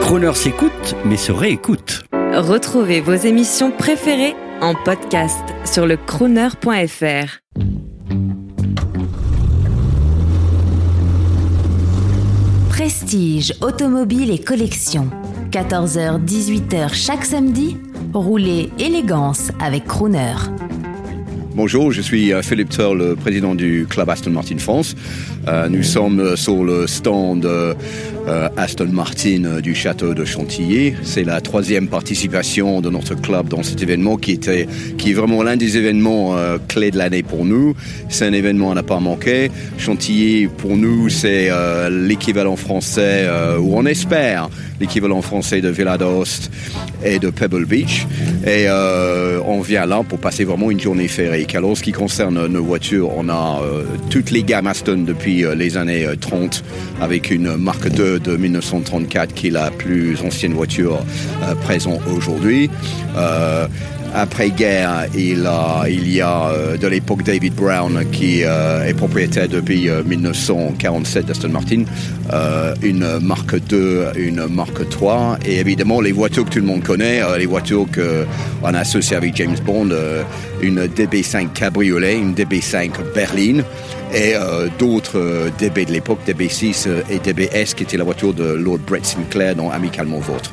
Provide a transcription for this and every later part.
Croner s'écoute, mais se réécoute. Retrouvez vos émissions préférées en podcast sur le crooner.fr. Prestige, automobile et collection. 14h-18h chaque samedi, roulez élégance avec Crooner. Bonjour, je suis euh, Philippe Turr, le président du club Aston Martin France. Euh, nous sommes euh, sur le stand Aston Martin du château de Chantilly. C'est la troisième participation de notre club dans cet événement qui était, qui est vraiment l'un des événements clés de l'année pour nous. C'est un événement à ne pas manquer. Chantilly, pour nous, c'est l'équivalent français, ou on espère, l'équivalent français de Villa d'Aoste et de Pebble Beach. Et on vient là pour passer vraiment une journée fériée. Alors, ce qui concerne nos voitures, on a euh, toutes les gammes Aston depuis euh, les années 30, euh, avec une marque 2 de 1934 qui est la plus ancienne voiture présente aujourd'hui après-guerre, il, y a euh, de l'époque David Brown qui euh, est propriétaire depuis 1947 euh, d'Aston Martin, une marque 2, une marque 3, et évidemment les voitures que tout le monde connaît, les voitures qu'on a associées avec James Bond, une DB5 Cabriolet, une DB5 Berlin, et d'autres DB de l'époque, DB6 et DBS, qui était la voiture de Lord Brett Sinclair dans Amicalement Vôtre.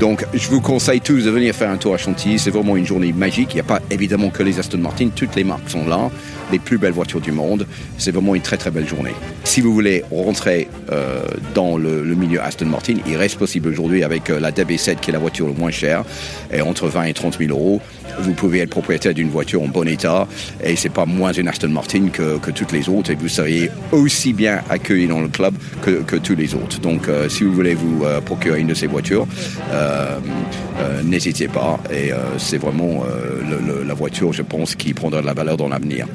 Donc, je vous conseille tous de venir faire un tour à Chantilly. C'est vraiment une journée magique. Il n'y a pas évidemment que les Aston Martin. Toutes les marques sont là. Les plus belles voitures du monde. C'est vraiment une très très belle journée. Si vous voulez rentrer euh, dans le, milieu Aston Martin, il reste possible aujourd'hui avec euh, la DB7 qui est la voiture le moins chère, et entre 20 et 30 000 euros vous pouvez être propriétaire d'une voiture en bon état et c'est pas moins une Aston Martin que, toutes les autres et vous seriez aussi bien accueilli dans le club que, tous les autres. Donc euh, si vous voulez vous euh, procurer une de ces voitures, euh, n'hésitez pas et c'est vraiment la voiture, je pense, qui prendra de la valeur dans l'avenir.